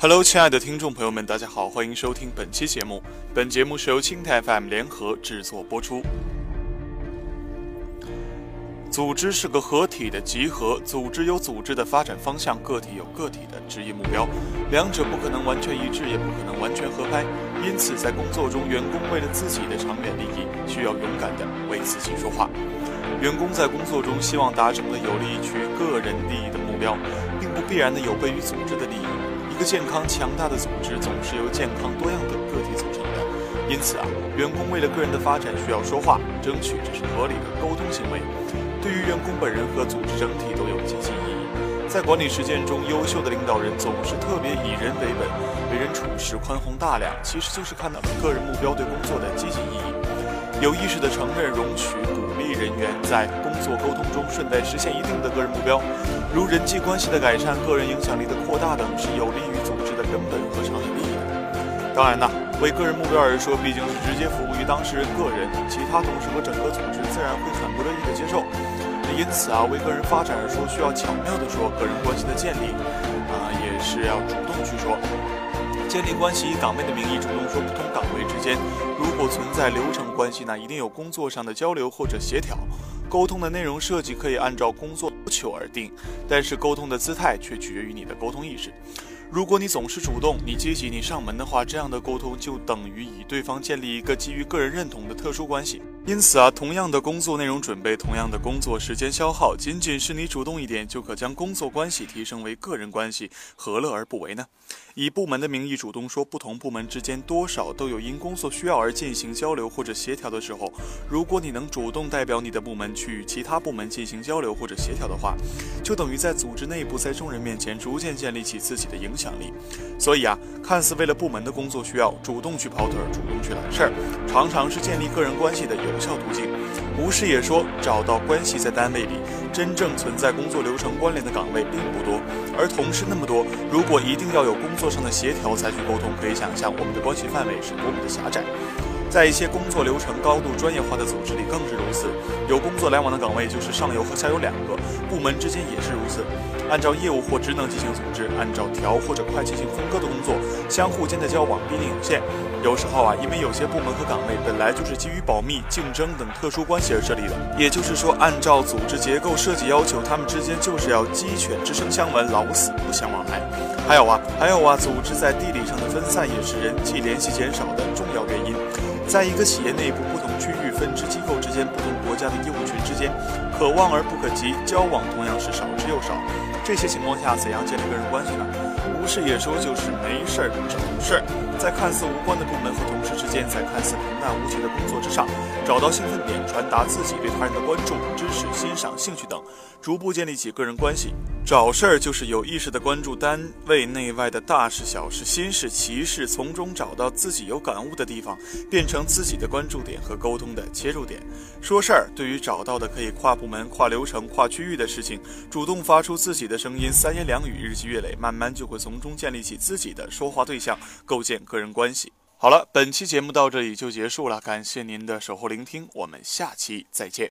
Hello，亲爱的听众朋友们，大家好，欢迎收听本期节目。本节目是由青泰 FM 联合制作播出。组织是个合体的集合，组织有组织的发展方向，个体有个体的职业目标，两者不可能完全一致，也不可能完全合拍。因此，在工作中，员工为了自己的长远利益，需要勇敢地为自己说话。员工在工作中希望达成的有利于个人利益的目标，并不必然的有悖于组织的利益。一个健康强大的组织总是由健康多样的个体组成的，因此啊，员工为了个人的发展需要说话，争取这是合理的沟通行为，对于员工本人和组织整体都有积极意义。在管理实践中，优秀的领导人总是特别以人为本，为人处事宽宏大量，其实就是看到了个人目标对工作的积极意义，有意识地承认、容许、鼓在工作沟通中顺带实现一定的个人目标。如人际关系的改善、个人影响力的扩大等，是有利于组织的根本和长远利益的。当然呢，为个人目标而说，毕竟是直接服务于当事人个人，其他同事和整个组织自然会很不乐意的接受。因此啊，为个人发展而说，需要巧妙的说个人关系的建立，啊，也是要主动去说建立关系，以岗位的名义主动说不同岗位之间如果存在流程关系，那一定有工作上的交流或者协调。沟通的内容设计可以按照工作要求而定，但是沟通的姿态却取决于你的沟通意识。如果你总是主动、你积极、你上门的话，这样的沟通就等于与对方建立一个基于个人认同的特殊关系。因此啊，同样的工作内容准备，同样的工作时间消耗，仅仅是你主动一点，就可将工作关系提升为个人关系，何乐而不为呢？以部门的名义主动说，不同部门之间多少都有因工作需要而进行交流或者协调的时候，如果你能主动代表你的部门去与其他部门进行交流或者协调的话，就等于在组织内部，在众人面前逐渐建立起自己的影响力。所以啊，看似为了部门的工作需要，主动去跑腿，主动去揽事儿，常常是建立个人关系的有。有效途径，吴师也说，找到关系在单位里真正存在工作流程关联的岗位并不多，而同事那么多，如果一定要有工作上的协调才去沟通，可以想象我们的关系范围是多么的狭窄。在一些工作流程高度专业化的组织里更是如此，有工作来往的岗位就是上游和下游两个，部门之间也是如此。按照业务或职能进行组织，按照调或者快进行分割的工作，相互间的交往必定有限。有时候啊，因为有些部门和岗位本来就是基于保密、竞争等特殊关系而设立的，也就是说，按照组织结构设计要求，他们之间就是要鸡犬之声相闻，老死不相往来。还有啊，还有啊，组织在地理上的分散也是人际联系减少的重要原因。在一个企业内部，不同区域、分支机构之间，不同国家的业务群之间，可望而不可及，交往同样是少之又少。这些情况下，怎样建立个人关系呢？无事也说就是没事儿找事儿，在看似无关的部门和同事之间，在看似平淡无奇的工作之上，找到兴奋点，传达自己对他人的关注、支持、欣赏、兴趣等，逐步建立起个人关系。找事儿就是有意识的关注单位内外的大事、小事、心事、奇事，从中找到自己有感悟的地方，变成自己的关注点和沟通的切入点。说事儿，对于找到的可以跨部门、跨流程、跨区域的事情，主动发出自己的声音，三言两语，日积月累，慢慢就会从中建立起自己的说话对象，构建个人关系。好了，本期节目到这里就结束了，感谢您的守候聆听，我们下期再见。